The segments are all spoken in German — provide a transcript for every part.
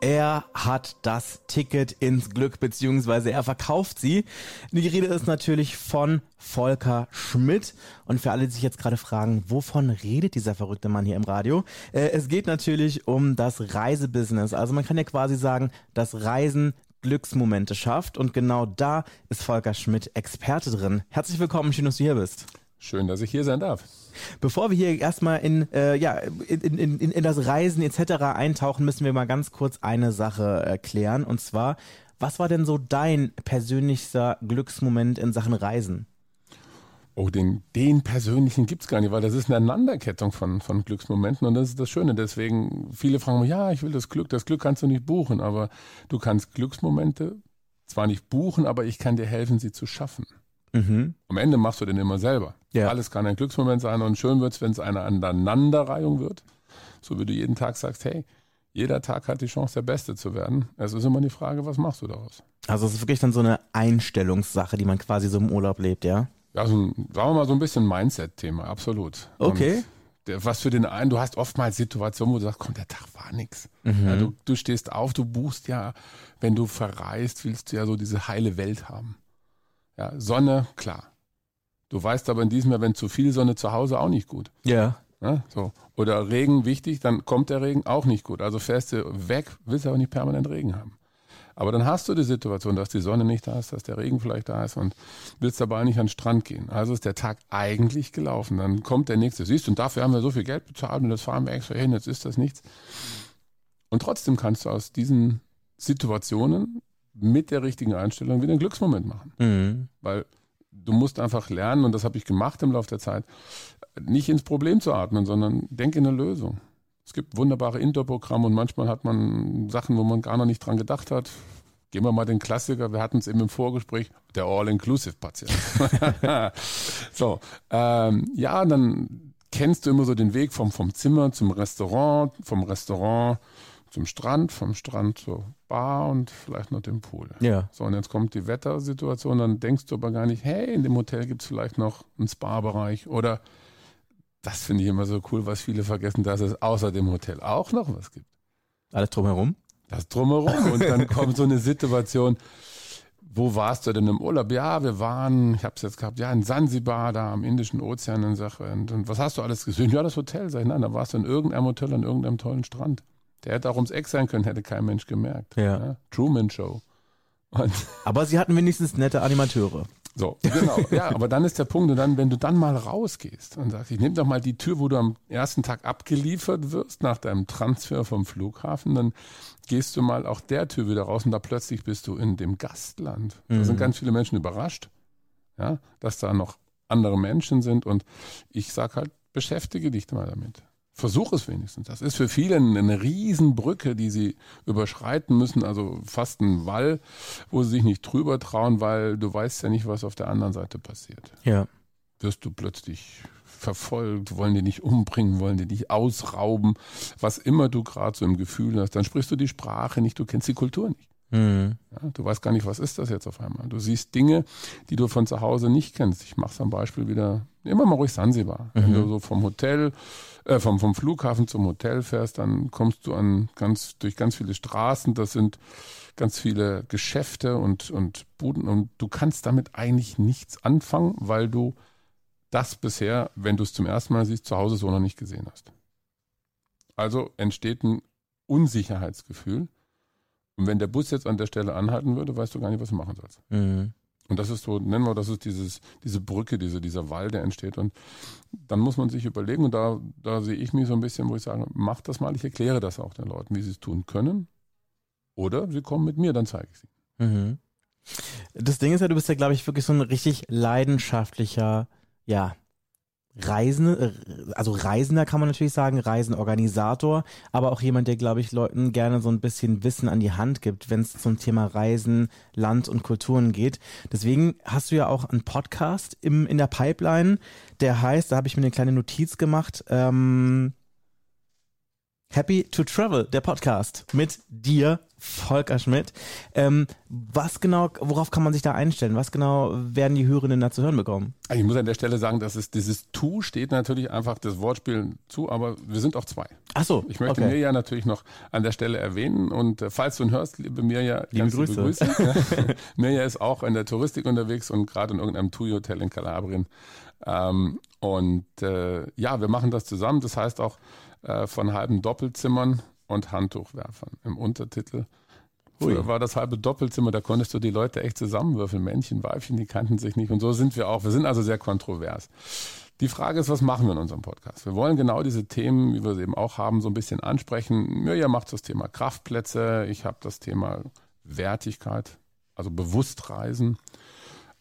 Er hat das Ticket ins Glück, beziehungsweise er verkauft sie. Die Rede ist natürlich von Volker Schmidt. Und für alle, die sich jetzt gerade fragen, wovon redet dieser verrückte Mann hier im Radio? Äh, es geht natürlich um das Reisebusiness. Also man kann ja quasi sagen, dass Reisen Glücksmomente schafft. Und genau da ist Volker Schmidt Experte drin. Herzlich willkommen, schön, dass du hier bist. Schön, dass ich hier sein darf. Bevor wir hier erstmal in, äh, ja, in, in, in, in das Reisen etc. eintauchen, müssen wir mal ganz kurz eine Sache erklären. Und zwar, was war denn so dein persönlichster Glücksmoment in Sachen Reisen? Oh, den, den persönlichen gibt's gar nicht, weil das ist eine Aneinanderkettung von, von Glücksmomenten und das ist das Schöne. Deswegen, viele fragen mich, ja, ich will das Glück. Das Glück kannst du nicht buchen, aber du kannst Glücksmomente zwar nicht buchen, aber ich kann dir helfen, sie zu schaffen. Mhm. Am Ende machst du den immer selber. Ja. Alles kann ein Glücksmoment sein und schön wird's, wenn es eine Aneinanderreihung wird. So wie du jeden Tag sagst, hey, jeder Tag hat die Chance, der Beste zu werden. Es ist immer die Frage, was machst du daraus? Also es ist wirklich dann so eine Einstellungssache, die man quasi so im Urlaub lebt, ja? Ja, so ein, sagen wir mal so ein bisschen Mindset-Thema, absolut. Okay. Der, was für den einen, du hast oftmals Situationen, wo du sagst, komm, der Tag war nix. Mhm. Ja, du, du stehst auf, du buchst ja, wenn du verreist, willst du ja so diese heile Welt haben. Ja, Sonne, klar. Du weißt aber in diesem Jahr, wenn zu viel Sonne zu Hause auch nicht gut. Ja. ja so. Oder Regen wichtig, dann kommt der Regen auch nicht gut. Also fährst du weg, willst aber nicht permanent Regen haben. Aber dann hast du die Situation, dass die Sonne nicht da ist, dass der Regen vielleicht da ist und willst dabei nicht an den Strand gehen. Also ist der Tag eigentlich gelaufen. Dann kommt der nächste. Siehst du, und dafür haben wir so viel Geld bezahlt und das fahren wir extra hin, jetzt ist das nichts. Und trotzdem kannst du aus diesen Situationen mit der richtigen Einstellung wieder einen Glücksmoment machen. Mhm. Weil du musst einfach lernen, und das habe ich gemacht im Laufe der Zeit, nicht ins Problem zu atmen, sondern denk in eine Lösung. Es gibt wunderbare Indoor-Programme und manchmal hat man Sachen, wo man gar noch nicht dran gedacht hat. Gehen wir mal den Klassiker, wir hatten es eben im Vorgespräch, der All-Inclusive-Patient. so, ähm, ja, dann kennst du immer so den Weg vom, vom Zimmer zum Restaurant, vom Restaurant zum Strand, vom Strand zur Bar und vielleicht noch dem Pool. Ja. So, und jetzt kommt die Wettersituation, dann denkst du aber gar nicht, hey, in dem Hotel gibt es vielleicht noch einen Spa-Bereich oder das finde ich immer so cool, was viele vergessen, dass es außer dem Hotel auch noch was gibt. Alles drumherum? Das drumherum. Und dann kommt so eine Situation, wo warst du denn im Urlaub? Ja, wir waren, ich habe es jetzt gehabt, ja, in Sansibar, da am Indischen Ozean in Sache. Und, und, was hast du alles gesehen? Ja, das Hotel. Sag ich, nein, da warst du in irgendeinem Hotel an irgendeinem tollen Strand. Der hätte auch ums Eck sein können, hätte kein Mensch gemerkt. Ja. ja? Truman Show. Und Aber sie hatten wenigstens nette Animateure. So, genau. Ja, aber dann ist der Punkt, und dann, wenn du dann mal rausgehst und sagst, ich nehme doch mal die Tür, wo du am ersten Tag abgeliefert wirst, nach deinem Transfer vom Flughafen, dann gehst du mal auch der Tür wieder raus und da plötzlich bist du in dem Gastland. Da mhm. sind ganz viele Menschen überrascht, ja, dass da noch andere Menschen sind und ich sag halt, beschäftige dich mal damit. Versuch es wenigstens. Das ist für viele eine Riesenbrücke, die sie überschreiten müssen, also fast ein Wall, wo sie sich nicht drüber trauen, weil du weißt ja nicht, was auf der anderen Seite passiert. Ja. Wirst du plötzlich verfolgt, wollen die nicht umbringen, wollen die dich ausrauben, was immer du gerade so im Gefühl hast, dann sprichst du die Sprache nicht, du kennst die Kultur nicht. Mhm. Ja, du weißt gar nicht, was ist das jetzt auf einmal. Du siehst Dinge, die du von zu Hause nicht kennst. Ich mache am Beispiel wieder, immer mal ruhig Sansibar. Mhm. Wenn du so vom Hotel, äh, vom, vom Flughafen zum Hotel fährst, dann kommst du an ganz, durch ganz viele Straßen. Das sind ganz viele Geschäfte und, und Buden und du kannst damit eigentlich nichts anfangen, weil du das bisher, wenn du es zum ersten Mal siehst, zu Hause so noch nicht gesehen hast. Also entsteht ein Unsicherheitsgefühl und wenn der Bus jetzt an der Stelle anhalten würde, weißt du gar nicht, was du machen sollst. Mhm. Und das ist so, nennen wir das ist dieses, diese Brücke, diese, dieser Wall, der entsteht. Und dann muss man sich überlegen, und da, da sehe ich mich so ein bisschen, wo ich sage, mach das mal, ich erkläre das auch den Leuten, wie sie es tun können. Oder sie kommen mit mir, dann zeige ich sie. Mhm. Das Ding ist ja, du bist ja, glaube ich, wirklich so ein richtig leidenschaftlicher, ja, Reisende, äh, also Reisender kann man natürlich sagen, Reisenorganisator, aber auch jemand, der, glaube ich, Leuten gerne so ein bisschen Wissen an die Hand gibt, wenn es zum Thema Reisen, Land und Kulturen geht. Deswegen hast du ja auch einen Podcast im, in der Pipeline, der heißt, da habe ich mir eine kleine Notiz gemacht, ähm, Happy to Travel, der Podcast mit dir, Volker Schmidt. Ähm, was genau, worauf kann man sich da einstellen? Was genau werden die Hörerinnen da zu hören bekommen? Ich muss an der Stelle sagen, dass es dieses Tu steht natürlich einfach das Wortspiel zu, aber wir sind auch zwei. Ach so. Ich möchte okay. Mirja natürlich noch an der Stelle erwähnen und äh, falls du ihn hörst, liebe Mirja, liebe Grüße. Grüße. Mirja ist auch in der Touristik unterwegs und gerade in irgendeinem TUI-Hotel in Kalabrien. Ähm, und äh, ja, wir machen das zusammen. Das heißt auch äh, von halben Doppelzimmern und Handtuchwerfern im Untertitel. Früher war das halbe Doppelzimmer, da konntest du die Leute echt zusammenwürfeln. Männchen, Weibchen, die kannten sich nicht. Und so sind wir auch. Wir sind also sehr kontrovers. Die Frage ist, was machen wir in unserem Podcast? Wir wollen genau diese Themen, wie wir sie eben auch haben, so ein bisschen ansprechen. Mirja macht das Thema Kraftplätze. Ich habe das Thema Wertigkeit, also Bewusstreisen.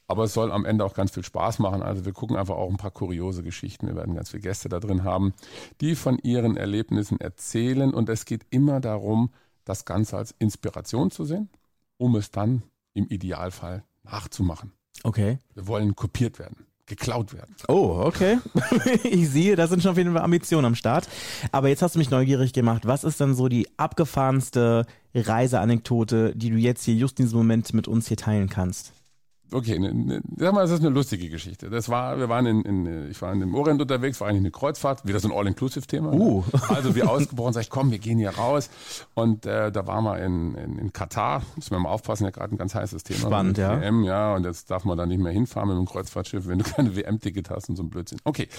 Aber es soll am Ende auch ganz viel Spaß machen. Also wir gucken einfach auch ein paar kuriose Geschichten. Wir werden ganz viele Gäste da drin haben, die von ihren Erlebnissen erzählen. Und es geht immer darum, das Ganze als Inspiration zu sehen, um es dann im Idealfall nachzumachen. Okay. Wir wollen kopiert werden, geklaut werden. Oh, okay. ich sehe, da sind schon auf jeden Fall Ambitionen am Start. Aber jetzt hast du mich neugierig gemacht. Was ist denn so die abgefahrenste Reiseanekdote, die du jetzt hier just in diesem Moment mit uns hier teilen kannst? Okay, ne, ne, sag mal, das ist eine lustige Geschichte. Das war, wir waren in, in ich war in dem Orient unterwegs, war eigentlich eine Kreuzfahrt, wieder so ein All-Inclusive-Thema. Uh. Also wir ausgebrochen, sag ich, komm, wir gehen hier raus. Und äh, da waren wir in, in, in Katar, müssen wir mal aufpassen, ja gerade ein ganz heißes Thema. Spannend, ja. WM, ja, und jetzt darf man da nicht mehr hinfahren mit einem Kreuzfahrtschiff, wenn du keine WM-Ticket hast und so ein Blödsinn. Okay,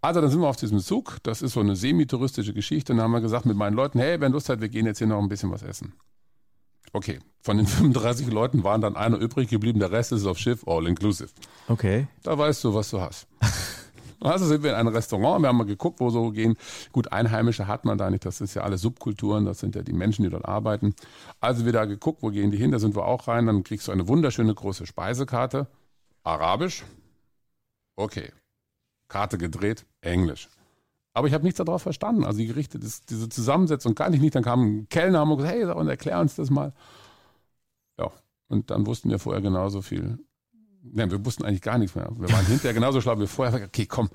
also dann sind wir auf diesem Zug, das ist so eine semi-touristische Geschichte und dann haben wir gesagt mit meinen Leuten, hey, wenn Lust hat, wir gehen jetzt hier noch ein bisschen was essen. Okay, von den 35 Leuten waren dann einer übrig geblieben, der Rest ist auf Schiff, all inclusive. Okay. Da weißt du, was du hast. Also sind wir in einem Restaurant, wir haben mal geguckt, wo so gehen. Gut, Einheimische hat man da nicht, das ist ja alle Subkulturen, das sind ja die Menschen, die dort arbeiten. Also wir da geguckt, wo gehen die hin, da sind wir auch rein, dann kriegst du eine wunderschöne große Speisekarte, Arabisch, okay, Karte gedreht, Englisch. Aber ich habe nichts darauf verstanden. Also die Gerichte, das, diese Zusammensetzung kann ich nicht. Dann kam ein Kellner und gesagt, hey, und erklär uns das mal. Ja, und dann wussten wir vorher genauso viel. Nein, wir wussten eigentlich gar nichts mehr. Wir waren hinterher genauso schlau wie vorher. Okay, komm,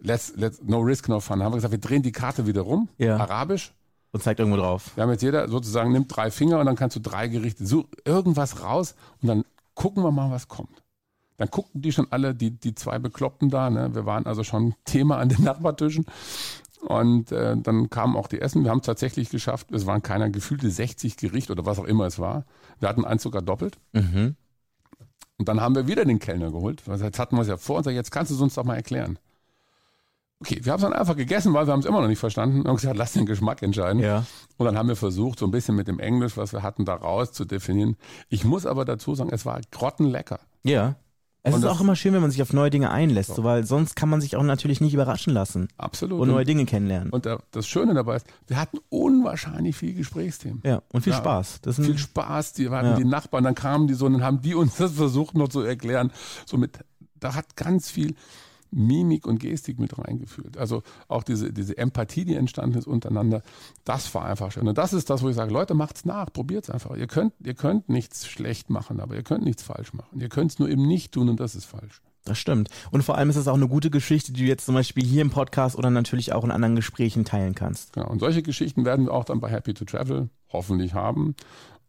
let's, let's, no risk, no fun. Dann haben wir gesagt, wir drehen die Karte wieder rum, Ja. arabisch. Und zeigt irgendwo drauf. Wir haben jetzt jeder sozusagen, nimmt drei Finger und dann kannst du drei Gerichte, such irgendwas raus und dann gucken wir mal, was kommt. Dann guckten die schon alle, die, die zwei Bekloppten da, ne? wir waren also schon Thema an den Nachbartischen. Und äh, dann kamen auch die Essen. Wir haben es tatsächlich geschafft. Es waren keiner gefühlte 60 Gerichte oder was auch immer es war. Wir hatten eins sogar doppelt. Mhm. Und dann haben wir wieder den Kellner geholt. Also Jetzt hatten wir es ja vor und gesagt, jetzt kannst du es uns doch mal erklären. Okay, wir haben es dann einfach gegessen, weil wir haben es immer noch nicht verstanden. Und haben gesagt, lass den Geschmack entscheiden. Ja. Und dann haben wir versucht, so ein bisschen mit dem Englisch, was wir hatten, da raus zu definieren. Ich muss aber dazu sagen, es war grottenlecker. Ja. Es Und ist auch immer schön, wenn man sich auf neue Dinge einlässt, so, weil sonst kann man sich auch natürlich nicht überraschen lassen Absolut. und neue Dinge kennenlernen. Und der, das Schöne dabei ist, wir hatten unwahrscheinlich viel Gesprächsthemen. ja, und viel Ja. Spaß. Das Viel Spaß, die wir hatten Ja. die Nachbarn, dann kamen die so und dann haben die uns das versucht noch zu erklären. So mit, da hat ganz viel Mimik und Gestik mit reingeführt. Also auch diese, diese Empathie, die entstanden ist untereinander, das war einfach schön. Und das ist das, wo ich sage, Leute, macht's nach, probiert's einfach. Ihr könnt, ihr könnt nichts schlecht machen, aber ihr könnt nichts falsch machen. Ihr könnt es nur eben nicht tun und das ist falsch. Das stimmt. Und vor allem ist es auch eine gute Geschichte, die du jetzt zum Beispiel hier im Podcast oder natürlich auch in anderen Gesprächen teilen kannst. Genau. Und solche Geschichten werden wir auch dann bei Happy to Travel hoffentlich haben.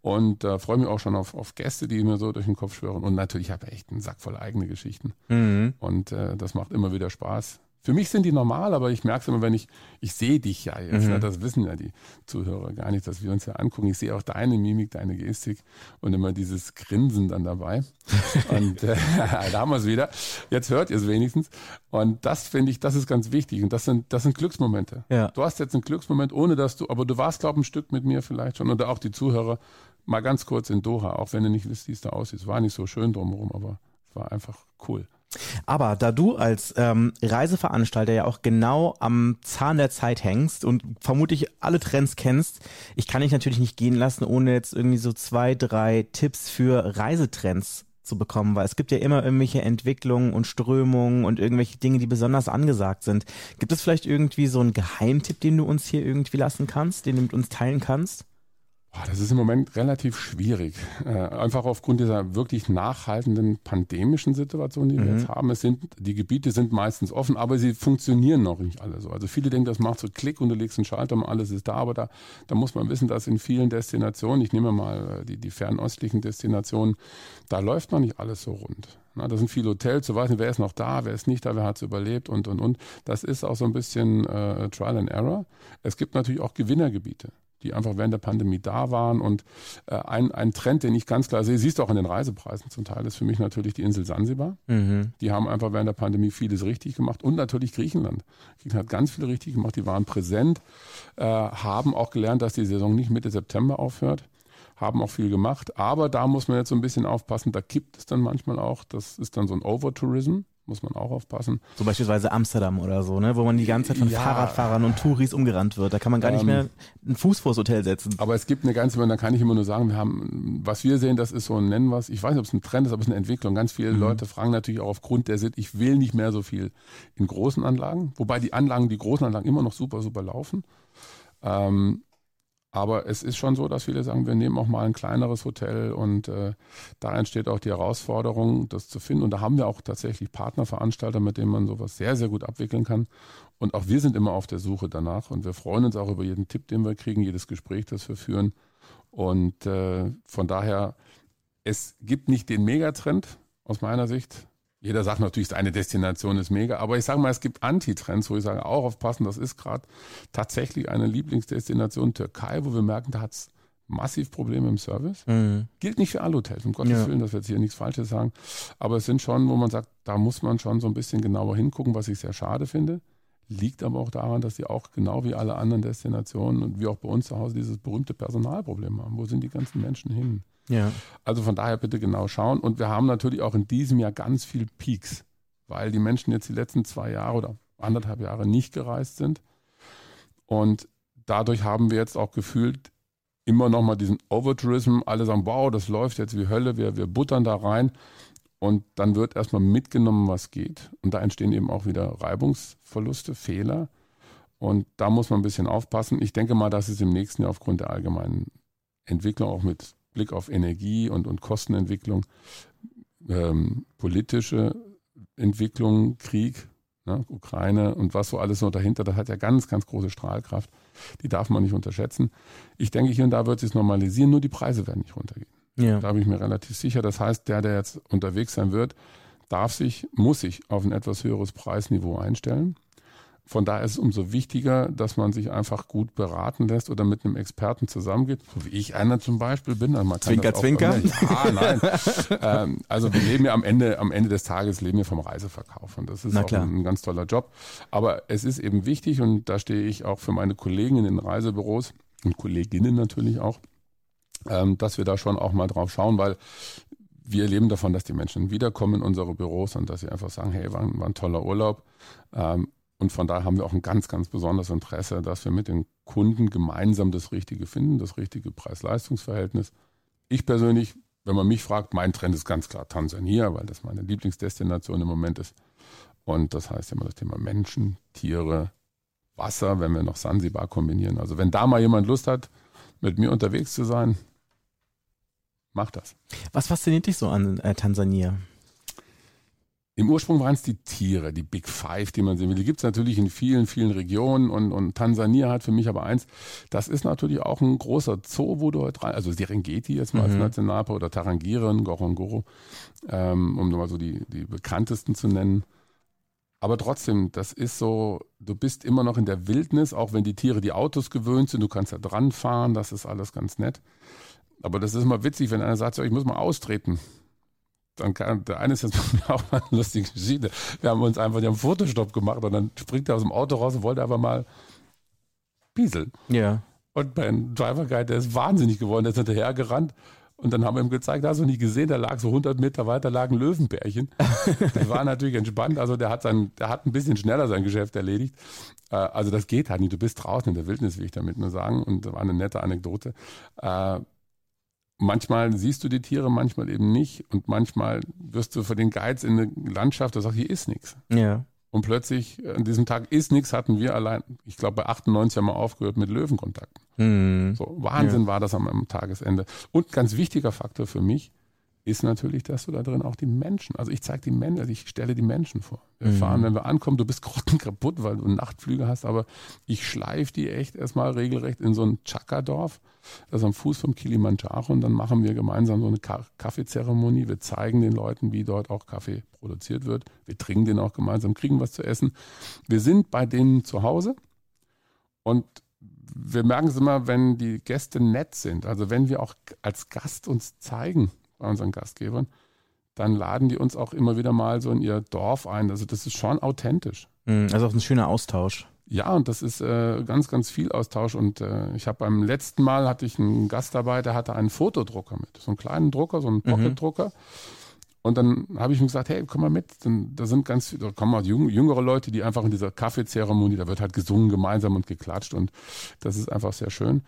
Und äh, freue mich auch schon auf, auf Gäste, die mir so durch den Kopf schwören. Und natürlich habe ich echt einen Sack voll eigene Geschichten. Mhm. Und äh, das macht immer wieder Spaß. Für mich sind die normal, aber ich merke es immer, wenn ich, ich sehe dich ja jetzt, Mhm. ne? das wissen ja die Zuhörer gar nicht, dass wir uns ja angucken. Ich sehe auch deine Mimik, deine Gestik und immer dieses Grinsen dann dabei. und äh, da haben wir es wieder. Jetzt hört ihr es wenigstens. Und das finde ich, das ist ganz wichtig. Und das sind, das sind Glücksmomente. Ja. Du hast jetzt einen Glücksmoment, ohne dass du, aber du warst, glaube ich, ein Stück mit mir vielleicht schon. Oder auch die Zuhörer, mal ganz kurz in Doha, auch wenn du nicht wisst, wie es da aussieht. Es war nicht so schön drumherum, aber es war einfach cool. Aber da du als ähm, Reiseveranstalter ja auch genau am Zahn der Zeit hängst und vermutlich alle Trends kennst, ich kann dich natürlich nicht gehen lassen, ohne jetzt irgendwie so zwei, drei Tipps für Reisetrends zu bekommen, weil es gibt ja immer irgendwelche Entwicklungen und Strömungen und irgendwelche Dinge, die besonders angesagt sind. Gibt es vielleicht irgendwie so einen Geheimtipp, den du uns hier irgendwie lassen kannst, den du mit uns teilen kannst? Das ist im Moment relativ schwierig. Äh, einfach aufgrund dieser wirklich nachhaltenden pandemischen Situation, die wir mhm. jetzt haben. Es sind, die Gebiete sind meistens offen, aber sie funktionieren noch nicht alle so. Also viele denken, das macht so Klick und du legst einen Schalter und alles ist da. Aber da, da muss man wissen, dass in vielen Destinationen, ich nehme mal äh, die, die fernöstlichen Destinationen, da läuft noch nicht alles so rund. Na, da sind viele Hotels, du weißt nicht, wer ist noch da, wer ist nicht da, wer hat es überlebt und, und, und. Das ist auch so ein bisschen äh, Trial and Error. Es gibt natürlich auch Gewinnergebiete die einfach während der Pandemie da waren. Und äh, ein, ein Trend, den ich ganz klar sehe, siehst du auch in den Reisepreisen zum Teil, ist für mich natürlich die Insel Sansibar. Mhm. Die haben einfach während der Pandemie vieles richtig gemacht. Und natürlich Griechenland. Griechenland hat ganz viel richtig gemacht. Die waren präsent, äh, haben auch gelernt, dass die Saison nicht Mitte September aufhört haben auch viel gemacht, aber da muss man jetzt so ein bisschen aufpassen, da kippt es dann manchmal auch, das ist dann so ein Overtourism, muss man auch aufpassen. So beispielsweise Amsterdam oder so, ne? wo man die ganze Zeit von ja. Fahrradfahrern und Touris umgerannt wird. Da kann man gar nicht ähm, mehr einen Fuß vors Hotel setzen. Aber es gibt eine ganze, da kann ich immer nur sagen, wir haben, was wir sehen, das ist so ein Nennen was, ich weiß nicht, ob es ein Trend ist, aber es ist eine Entwicklung. Ganz viele mhm. Leute fragen natürlich auch aufgrund der Sitt, ich will nicht mehr so viel in großen Anlagen, wobei die Anlagen, die großen Anlagen immer noch super, super laufen. Ähm, aber es ist schon so, dass viele sagen, wir nehmen auch mal ein kleineres Hotel und äh, da entsteht auch die Herausforderung, das zu finden. Und da haben wir auch tatsächlich Partnerveranstalter, mit denen man sowas sehr, sehr gut abwickeln kann. Und auch wir sind immer auf der Suche danach und wir freuen uns auch über jeden Tipp, den wir kriegen, jedes Gespräch, das wir führen. Und äh, von daher, es gibt nicht den Megatrend aus meiner Sicht. Jeder sagt natürlich, eine Destination ist mega, aber ich sage mal, es gibt Antitrends, wo ich sage, auch aufpassen, das ist gerade tatsächlich eine Lieblingsdestination Türkei, wo wir merken, da hat es massiv Probleme im Service. Mhm. Gilt nicht für alle Hotels, um Gottes ja. Willen, dass wir jetzt hier nichts Falsches sagen. Aber es sind schon, wo man sagt, da muss man schon so ein bisschen genauer hingucken, was ich sehr schade finde. Liegt aber auch daran, dass sie auch genau wie alle anderen Destinationen und wie auch bei uns zu Hause dieses berühmte Personalproblem haben. Wo sind die ganzen Menschen hin? Ja. Also von daher bitte genau schauen. Und wir haben natürlich auch in diesem Jahr ganz viel Peaks, weil die Menschen jetzt die letzten zwei Jahre oder anderthalb Jahre nicht gereist sind. Und dadurch haben wir jetzt auch gefühlt immer noch mal diesen Overtourism. Alle sagen, wow, das läuft jetzt wie Hölle, wir, wir buttern da rein. Und dann wird erstmal mitgenommen, was geht. Und da entstehen eben auch wieder Reibungsverluste, Fehler. Und da muss man ein bisschen aufpassen. Ich denke mal, dass es im nächsten Jahr aufgrund der allgemeinen Entwicklung auch mit Blick auf Energie und, und Kostenentwicklung, ähm, politische Entwicklung, Krieg, ne, Ukraine und was so alles noch dahinter, das hat ja ganz, ganz große Strahlkraft. Die darf man nicht unterschätzen. Ich denke, hier und da wird sich normalisieren, nur die Preise werden nicht runtergehen. Ja. Da bin ich mir relativ sicher. Das heißt, der, der jetzt unterwegs sein wird, darf sich, muss sich auf ein etwas höheres Preisniveau einstellen. Von daher ist es umso wichtiger, dass man sich einfach gut beraten lässt oder mit einem Experten zusammengeht, so wie ich einer zum Beispiel bin. Also zwinker, zwinker. Ja, nein. ähm, also wir leben ja am Ende, am Ende des Tages leben wir vom Reiseverkauf und das ist auch ein, ganz toller Job. Aber es ist eben wichtig und da stehe ich auch für meine Kollegen in den Reisebüros und Kolleginnen natürlich auch, ähm, dass wir da schon auch mal drauf schauen, weil wir leben davon, dass die Menschen wiederkommen in unsere Büros und dass sie einfach sagen, hey, war ein, war ein toller Urlaub. Ähm, und von daher haben wir auch ein ganz, ganz besonderes Interesse, dass wir mit den Kunden gemeinsam das Richtige finden, das richtige Preis-Leistungs-Verhältnis. Ich persönlich, wenn man mich fragt, mein Trend ist ganz klar Tansania, weil das meine Lieblingsdestination im Moment ist. Und das heißt immer das Thema Menschen, Tiere, Wasser, wenn wir noch Sansibar kombinieren. Also wenn da mal jemand Lust hat, mit mir unterwegs zu sein, macht das. Was fasziniert dich so an äh, Tansania? Im Ursprung waren es die Tiere, die Big Five, die man sehen will. Die gibt es natürlich in vielen, vielen Regionen und, und Tansania hat für mich aber eins, das ist natürlich auch ein großer Zoo, wo du heute rein, also Serengeti jetzt mal mhm. als Nationalpark oder Tarangire, Ngorongoro, ähm, um nur mal so die, die bekanntesten zu nennen. Aber trotzdem, das ist so, du bist immer noch in der Wildnis, auch wenn die Tiere die Autos gewöhnt sind, du kannst da dran fahren, das ist alles ganz nett. Aber das ist immer witzig, wenn einer sagt, ich muss mal austreten dann kann, der eine ist jetzt auch mal eine lustige Geschichte. Wir haben uns einfach, die haben Fotostopp gemacht und dann springt er aus dem Auto raus und wollte einfach mal pieseln. Ja. Und beim Driver Guide, der ist wahnsinnig geworden, der ist hinterher gerannt. Und dann haben wir ihm gezeigt, hast du nicht gesehen, da lag so 100 Meter weiter lag ein Löwenbärchen. Das war natürlich entspannt. Also der hat sein, der hat ein bisschen schneller sein Geschäft erledigt. Äh, also das geht halt nicht. Du bist draußen in der Wildnis, will ich damit nur sagen. Und das war eine nette Anekdote. Manchmal siehst du die Tiere, manchmal eben nicht. Und manchmal wirst du für den Geiz in eine Landschaft, da sagst hier ist nichts. Ja. Und plötzlich, an diesem Tag ist nichts, hatten wir allein, ich glaube bei 98 haben wir aufgehört mit Löwenkontakten. Mhm. So, Wahnsinn ja. war das am, am Tagesende. Und ganz wichtiger Faktor für mich, ist natürlich, dass du da drin auch die Menschen, also ich zeige die Menschen, also ich stelle die Menschen vor. Wir mhm. fahren, wenn wir ankommen, du bist grottenkaputt, weil du Nachtflüge hast, aber ich schleife die echt erstmal regelrecht in so ein Chaka-Dorf, das ist am Fuß vom Kilimanjaro und dann machen wir gemeinsam so eine Kaffeezeremonie. Wir zeigen den Leuten, wie dort auch Kaffee produziert wird. Wir trinken den auch gemeinsam, kriegen was zu essen. Wir sind bei denen zu Hause und wir merken es immer, wenn die Gäste nett sind, also wenn wir auch als Gast uns zeigen, bei unseren Gastgebern, dann laden die uns auch immer wieder mal so in ihr Dorf ein. Also das ist schon authentisch. Mhm, also auch ein schöner Austausch. Ja, und das ist äh, ganz, ganz viel Austausch. Und äh, ich habe beim letzten Mal hatte ich einen Gast dabei, der hatte einen Fotodrucker mit, so einen kleinen Drucker, so einen mhm. Pocket-Drucker. Mhm. Und dann habe ich ihm gesagt, hey, komm mal mit. da sind ganz, da kommen auch jüngere Leute, die einfach in dieser Kaffeezeremonie, da wird halt gesungen gemeinsam und geklatscht und das ist einfach sehr schön.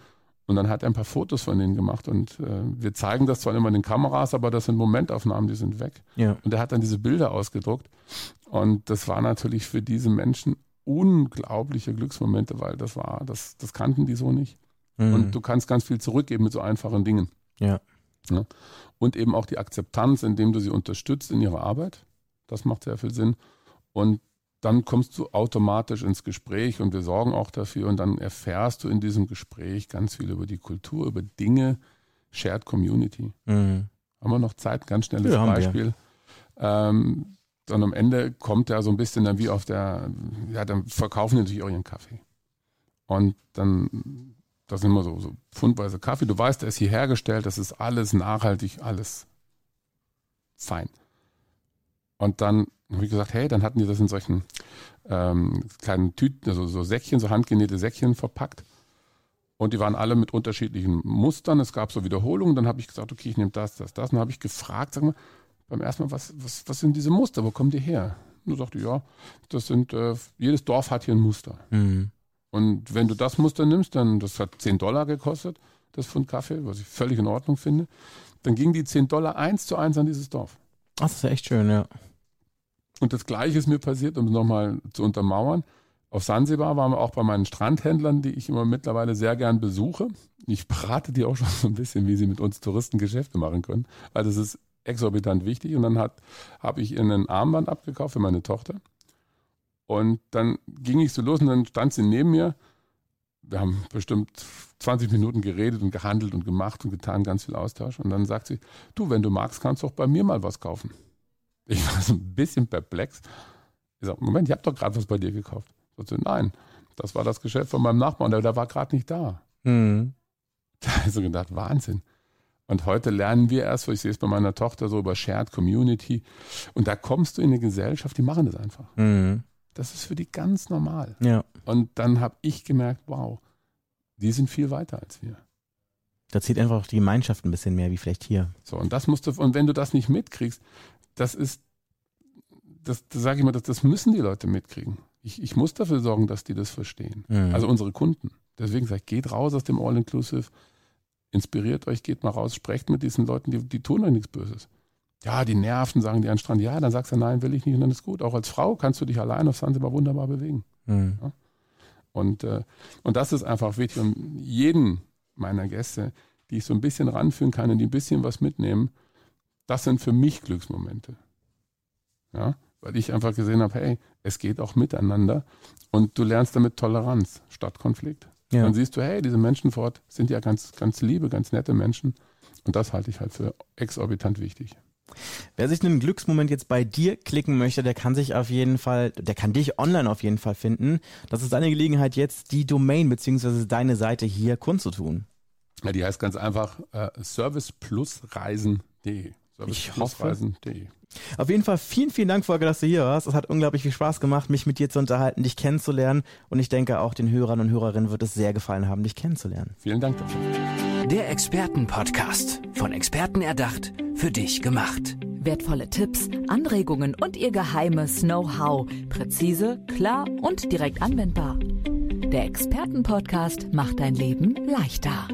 Und dann hat er ein paar Fotos von denen gemacht und äh, wir zeigen das zwar immer in den Kameras, aber das sind Momentaufnahmen, die sind weg. Ja. Und er hat dann diese Bilder ausgedruckt und das war natürlich für diese Menschen unglaubliche Glücksmomente, weil das war, das, das kannten die so nicht. Mhm. Und du kannst ganz viel zurückgeben mit so einfachen Dingen. Ja. ja. Und eben auch die Akzeptanz, indem du sie unterstützt in ihrer Arbeit. Das macht sehr viel Sinn. Und dann kommst du automatisch ins Gespräch und wir sorgen auch dafür und dann erfährst du in diesem Gespräch ganz viel über die Kultur, über Dinge, Shared Community. Mhm. Haben wir noch Zeit? Ganz schnelles ja, Beispiel. Ähm, dann am Ende kommt ja so ein bisschen dann wie auf der, ja, dann verkaufen die natürlich auch ihren Kaffee. Und dann, das sind immer so, so pfundweise Kaffee. Du weißt, der ist hier hergestellt, das ist alles nachhaltig, alles fein. Und dann habe ich gesagt, hey, dann hatten die das in solchen ähm, kleinen Tüten, also so Säckchen, so handgenähte Säckchen verpackt. Und die waren alle mit unterschiedlichen Mustern. Es gab so Wiederholungen. Dann habe ich gesagt, okay, ich nehme das, das, das. Und dann habe ich gefragt, sag mal, beim ersten Mal, was, was, was sind diese Muster? Wo kommen die her? Und du sagte, ja, das sind, äh, jedes Dorf hat hier ein Muster. Mhm. Und wenn du das Muster nimmst, dann, das hat 10 Dollar gekostet, das Pfund Kaffee, was ich völlig in Ordnung finde, dann gingen die 10 Dollar eins zu eins an dieses Dorf. Ach, das ist echt schön, ja. Und das Gleiche ist mir passiert, um es nochmal zu untermauern. Auf Sansibar waren wir auch bei meinen Strandhändlern, die ich immer mittlerweile sehr gern besuche. Ich berate die auch schon so ein bisschen, wie sie mit uns Touristen Geschäfte machen können, weil das ist exorbitant wichtig. Und dann habe ich ihnen ein Armband abgekauft für meine Tochter. Und dann ging ich so los und dann stand sie neben mir. Wir haben bestimmt 20 Minuten geredet und gehandelt und gemacht und getan, ganz viel Austausch. Und dann sagt sie, du, wenn du magst, kannst du auch bei mir mal was kaufen. Ich war so ein bisschen perplex. Ich sage, Moment, ich habe doch gerade was bei dir gekauft. So, nein, das war das Geschäft von meinem Nachbarn, der, der war gerade nicht da. Mhm. Da habe ich so gedacht, Wahnsinn. Und heute lernen wir erst, ich sehe es bei meiner Tochter so über Shared Community. Und da kommst du in eine Gesellschaft, die machen das einfach. Mhm. Das ist für die ganz normal. Ja. Und dann habe ich gemerkt, wow, die sind viel weiter als wir. Da zieht einfach auch die Gemeinschaft ein bisschen mehr, wie vielleicht hier. So, und das musst du, und wenn du das nicht mitkriegst, das ist, das, das sage ich mal, das, das müssen die Leute mitkriegen. Ich, ich muss dafür sorgen, dass die das verstehen. Mhm. Also unsere Kunden. Deswegen sage ich, geht raus aus dem All-Inclusive, inspiriert euch, geht mal raus, sprecht mit diesen Leuten, die, die tun euch nichts Böses. Ja, die nerven, sagen die an Strand. Ja, dann sagst du, nein, will ich nicht und dann ist gut. Auch als Frau kannst du dich allein auf Sansibar wunderbar bewegen. Mhm. Ja? Und, äh, und das ist einfach wichtig. Und jeden meiner Gäste, die ich so ein bisschen ranführen kann und die ein bisschen was mitnehmen, das sind für mich Glücksmomente. Ja, weil ich einfach gesehen habe, hey, es geht auch miteinander und du lernst damit Toleranz statt Konflikt. Ja. Dann siehst du, hey, diese Menschen fort sind ja ganz, ganz liebe, ganz nette Menschen und das halte ich halt für exorbitant wichtig. Wer sich einen Glücksmoment jetzt bei dir klicken möchte, der kann sich auf jeden Fall, der kann dich online auf jeden Fall finden. Das ist deine Gelegenheit jetzt, die Domain bzw. deine Seite hier kundzutun. Ja, die heißt ganz einfach äh, serviceplusreisen.de. Ich hoffe. Auf jeden Fall vielen, vielen Dank, Volker, dass du hier warst. Es hat unglaublich viel Spaß gemacht, mich mit dir zu unterhalten, dich kennenzulernen. Und ich denke, auch den Hörern und Hörerinnen wird es sehr gefallen haben, dich kennenzulernen. Vielen Dank dafür. Der Expertenpodcast. Von Experten erdacht, für dich gemacht. Wertvolle Tipps, Anregungen und ihr geheimes Know-how. Präzise, klar und direkt anwendbar. Der Expertenpodcast macht dein Leben leichter.